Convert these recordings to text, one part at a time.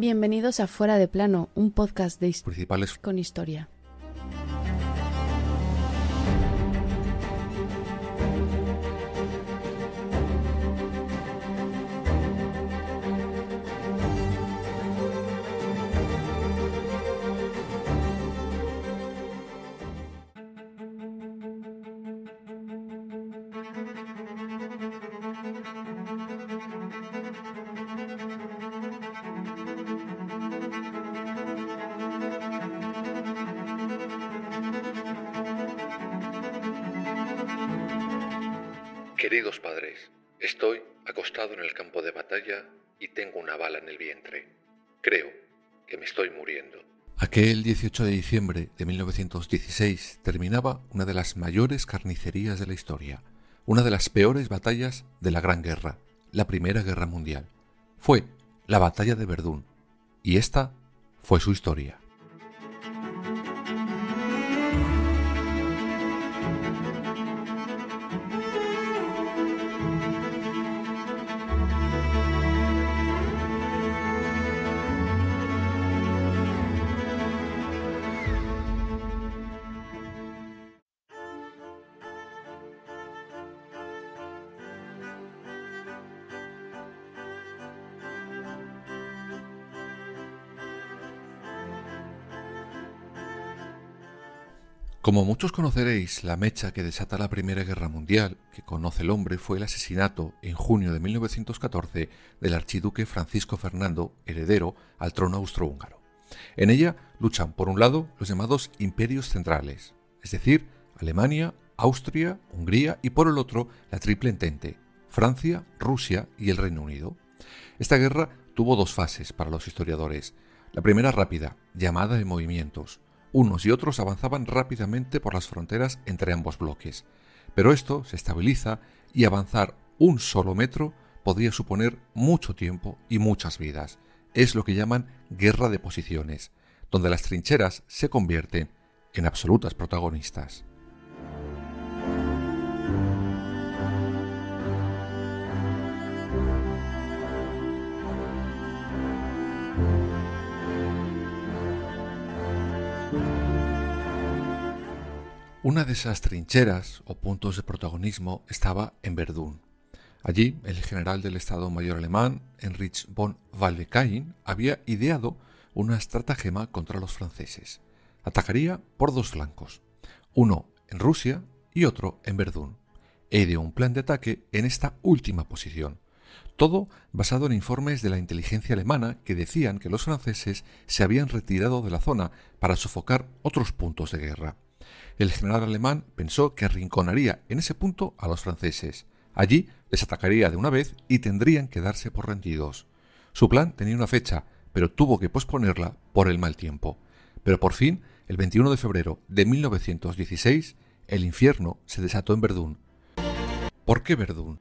Bienvenidos a Fuera de Plano, un podcast de principales con historia. Queridos padres, estoy acostado en el campo de batalla y tengo una bala en el vientre. Creo que me estoy muriendo. Aquel 18 de diciembre de 1916 terminaba una de las mayores carnicerías de la historia, una de las peores batallas de la Gran Guerra, la Primera Guerra Mundial. Fue la batalla de Verdún, y esta fue su historia. Como muchos conoceréis, la mecha que desata la Primera Guerra Mundial que conoce el hombre fue el asesinato en junio de 1914 del archiduque Francisco Fernando, heredero al trono austrohúngaro. En ella luchan, por un lado, los llamados imperios centrales, es decir, Alemania, Austria, Hungría y por el otro, la Triple Entente, Francia, Rusia y el Reino Unido. Esta guerra tuvo dos fases para los historiadores. La primera rápida, llamada de movimientos, unos y otros avanzaban rápidamente por las fronteras entre ambos bloques. Pero esto se estabiliza y avanzar un solo metro podría suponer mucho tiempo y muchas vidas. Es lo que llaman guerra de posiciones, donde las trincheras se convierten en absolutas protagonistas. Una de esas trincheras o puntos de protagonismo estaba en Verdún. Allí, el general del Estado Mayor alemán, Heinrich von Waldeck-Kain, había ideado una estratagema contra los franceses. Atacaría por dos flancos, uno en Rusia y otro en Verdún, e ideó un plan de ataque en esta última posición. Todo basado en informes de la inteligencia alemana que decían que los franceses se habían retirado de la zona para sofocar otros puntos de guerra. El general alemán pensó que arrinconaría en ese punto a los franceses. Allí les atacaría de una vez y tendrían que darse por rendidos. Su plan tenía una fecha, pero tuvo que posponerla por el mal tiempo. Pero por fin, el 21 de febrero de 1916, el infierno se desató en Verdún. ¿Por qué Verdún?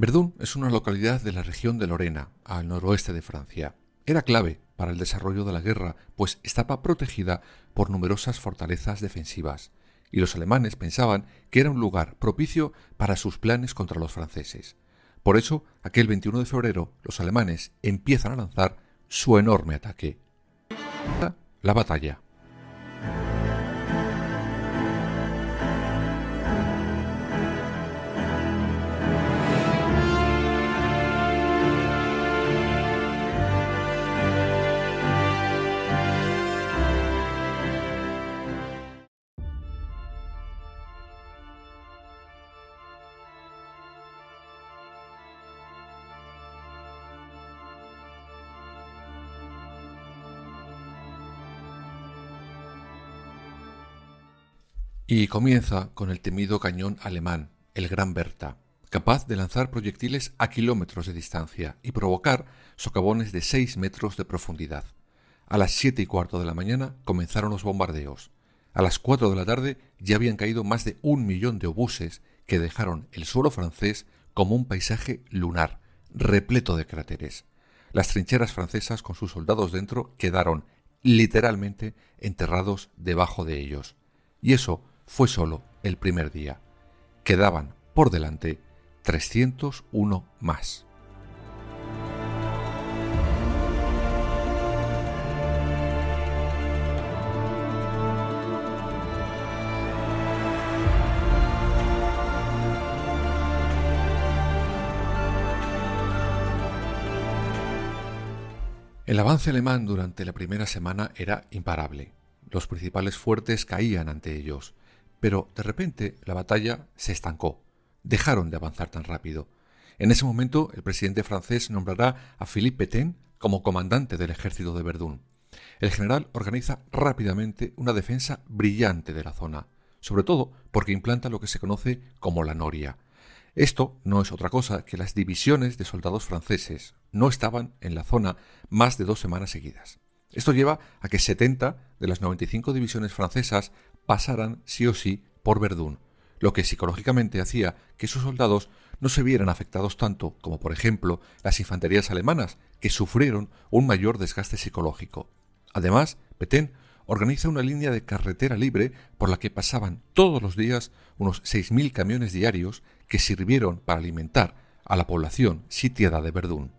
Verdún es una localidad de la región de Lorena, al noroeste de Francia. Era clave para el desarrollo de la guerra, pues estaba protegida por numerosas fortalezas defensivas, y los alemanes pensaban que era un lugar propicio para sus planes contra los franceses. Por eso, aquel 21 de febrero, los alemanes empiezan a lanzar su enorme ataque. La batalla. Y comienza con el temido cañón alemán, el Gran Bertha, capaz de lanzar proyectiles a kilómetros de distancia y provocar socavones de 6 metros de profundidad. A las siete y cuarto de la mañana comenzaron los bombardeos. A las 4 de la tarde ya habían caído más de un millón de obuses que dejaron el suelo francés como un paisaje lunar, repleto de cráteres. Las trincheras francesas con sus soldados dentro quedaron literalmente enterrados debajo de ellos. Y eso fue solo el primer día. Quedaban por delante 301 más. El avance alemán durante la primera semana era imparable. Los principales fuertes caían ante ellos, pero de repente la batalla se estancó. Dejaron de avanzar tan rápido. En ese momento el presidente francés nombrará a Philippe Pétain como comandante del ejército de Verdún. El general organiza rápidamente una defensa brillante de la zona, sobre todo porque implanta lo que se conoce como la noria, esto no es otra cosa que las divisiones de soldados franceses no estaban en la zona más de dos semanas seguidas. Esto lleva a que 70 de las 95 divisiones francesas pasaran sí o sí por Verdún, lo que psicológicamente hacía que sus soldados no se vieran afectados tanto como por ejemplo las infanterías alemanas, que sufrieron un mayor desgaste psicológico. Además, Petén organiza una línea de carretera libre por la que pasaban todos los días unos 6.000 camiones diarios que sirvieron para alimentar a la población sitiada de Verdún.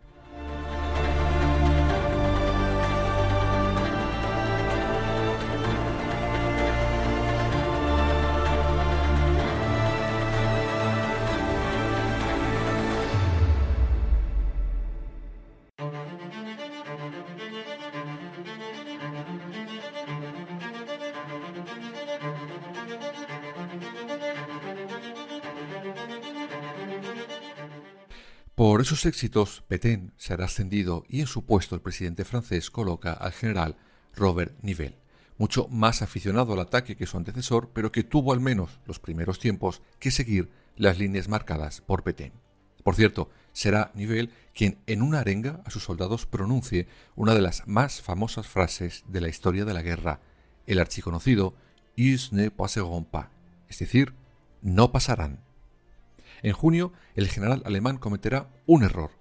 Por esos éxitos, Petain será ascendido y en su puesto el presidente francés coloca al general Robert Nivelle, mucho más aficionado al ataque que su antecesor, pero que tuvo al menos los primeros tiempos que seguir las líneas marcadas por Petain. Por cierto, será Nivelle quien en una arenga a sus soldados pronuncie una de las más famosas frases de la historia de la guerra, el archiconocido Ils ne passeront pas, es decir, no pasarán. En junio, el general alemán cometerá un error.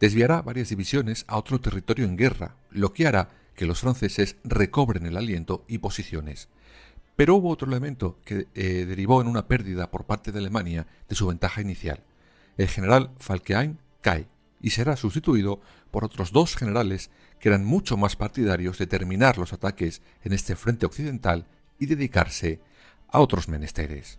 Desviará varias divisiones a otro territorio en guerra, lo que hará que los franceses recobren el aliento y posiciones. Pero hubo otro elemento que eh, derivó en una pérdida por parte de Alemania de su ventaja inicial. El general Falkehayn cae y será sustituido por otros dos generales que eran mucho más partidarios de terminar los ataques en este frente occidental y dedicarse a otros menesteres.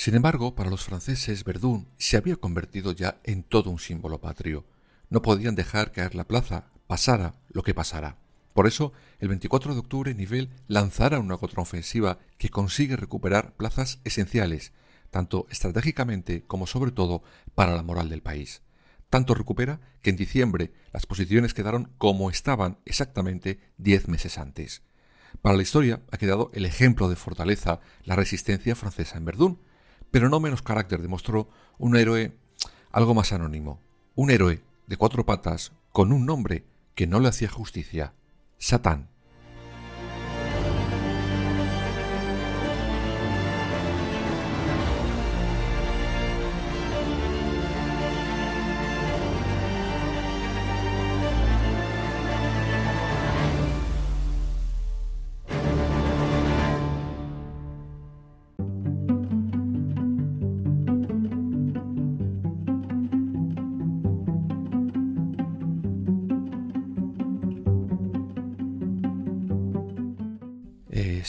Sin embargo, para los franceses, Verdún se había convertido ya en todo un símbolo patrio. No podían dejar caer la plaza, pasara lo que pasara. Por eso, el 24 de octubre, Nivelle lanzará una contraofensiva que consigue recuperar plazas esenciales, tanto estratégicamente como sobre todo para la moral del país. Tanto recupera que en diciembre las posiciones quedaron como estaban exactamente diez meses antes. Para la historia ha quedado el ejemplo de fortaleza la resistencia francesa en Verdún, pero no menos carácter demostró un héroe algo más anónimo, un héroe de cuatro patas con un nombre que no le hacía justicia, Satán.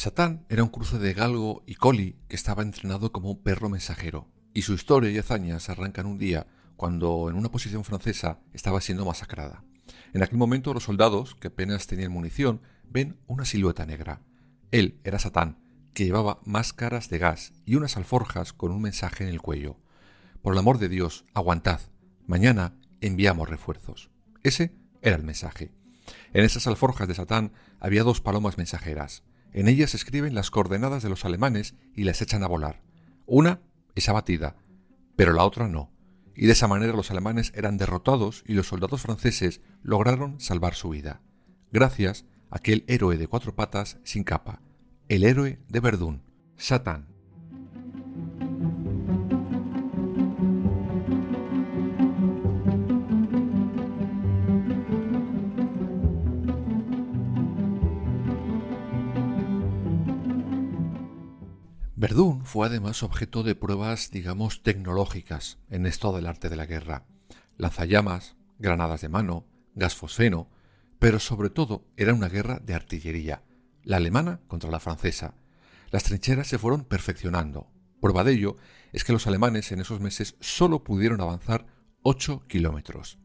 Satán era un cruce de galgo y coli que estaba entrenado como un perro mensajero, y su historia y hazañas arrancan un día cuando en una posición francesa estaba siendo masacrada. En aquel momento los soldados, que apenas tenían munición, ven una silueta negra. Él era Satán, que llevaba máscaras de gas y unas alforjas con un mensaje en el cuello. Por el amor de Dios, aguantad. Mañana enviamos refuerzos. Ese era el mensaje. En esas alforjas de Satán había dos palomas mensajeras. En ellas escriben las coordenadas de los alemanes y las echan a volar. Una es abatida, pero la otra no, y de esa manera los alemanes eran derrotados y los soldados franceses lograron salvar su vida, gracias aquel héroe de cuatro patas sin capa, el héroe de Verdún, Satán. Verdún fue además objeto de pruebas, digamos, tecnológicas en esto del arte de la guerra. Lanzallamas, granadas de mano, gas fosfeno, pero sobre todo era una guerra de artillería, la alemana contra la francesa. Las trincheras se fueron perfeccionando. Prueba de ello es que los alemanes en esos meses solo pudieron avanzar 8 kilómetros.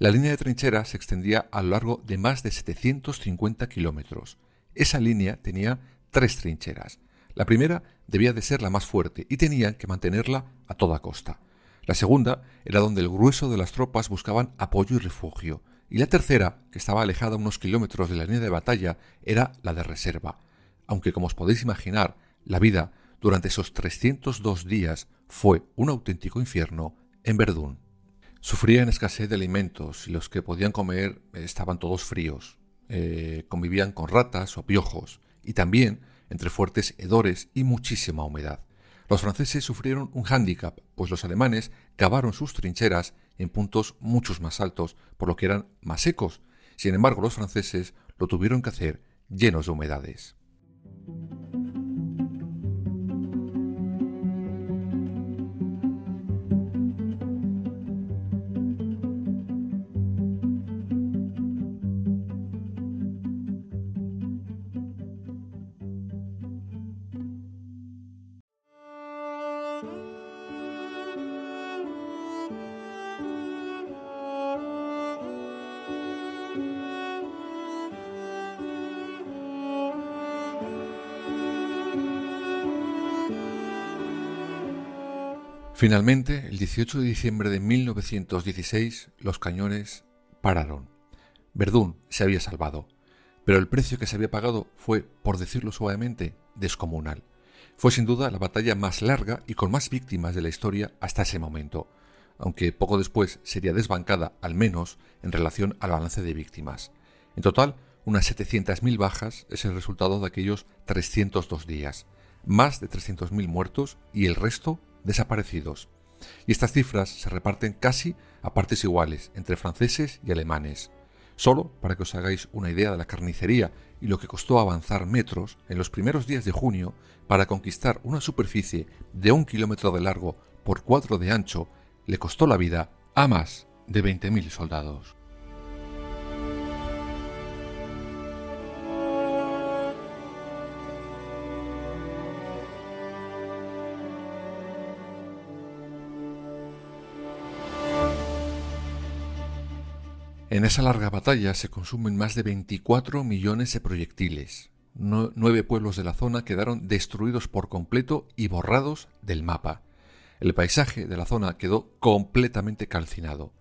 La línea de trincheras se extendía a lo largo de más de 750 kilómetros. Esa línea tenía tres trincheras, la primera debía de ser la más fuerte y tenían que mantenerla a toda costa. La segunda era donde el grueso de las tropas buscaban apoyo y refugio. Y la tercera, que estaba alejada unos kilómetros de la línea de batalla, era la de reserva. Aunque como os podéis imaginar, la vida durante esos 302 días fue un auténtico infierno en Verdún. Sufrían escasez de alimentos y los que podían comer estaban todos fríos. Eh, convivían con ratas o piojos y también entre fuertes hedores y muchísima humedad. Los franceses sufrieron un hándicap, pues los alemanes cavaron sus trincheras en puntos muchos más altos, por lo que eran más secos. Sin embargo, los franceses lo tuvieron que hacer llenos de humedades. Finalmente, el 18 de diciembre de 1916, los cañones pararon. Verdún se había salvado, pero el precio que se había pagado fue, por decirlo suavemente, descomunal. Fue sin duda la batalla más larga y con más víctimas de la historia hasta ese momento, aunque poco después sería desbancada, al menos, en relación al balance de víctimas. En total, unas 700.000 bajas es el resultado de aquellos 302 días, más de 300.000 muertos y el resto desaparecidos. Y estas cifras se reparten casi a partes iguales entre franceses y alemanes. Solo para que os hagáis una idea de la carnicería y lo que costó avanzar metros en los primeros días de junio para conquistar una superficie de un kilómetro de largo por cuatro de ancho, le costó la vida a más de 20.000 soldados. En esa larga batalla se consumen más de 24 millones de proyectiles. nueve pueblos de la zona quedaron destruidos por completo y borrados del mapa. El paisaje de la zona quedó completamente calcinado.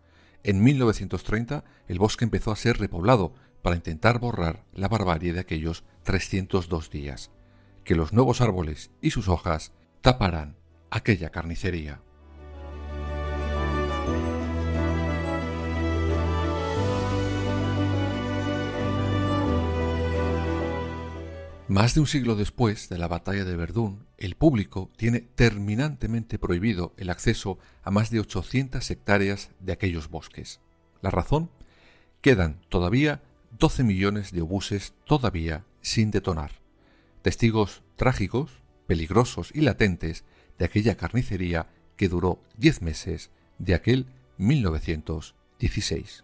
En 1930 el bosque empezó a ser repoblado para intentar borrar la barbarie de aquellos 302 días. Que los nuevos árboles y sus hojas taparán aquella carnicería. Más de un siglo después de la batalla de Verdún, el público tiene terminantemente prohibido el acceso a más de 800 hectáreas de aquellos bosques. ¿La razón? Quedan todavía 12 millones de obuses todavía sin detonar. Testigos trágicos, peligrosos y latentes de aquella carnicería que duró 10 meses de aquel 1916.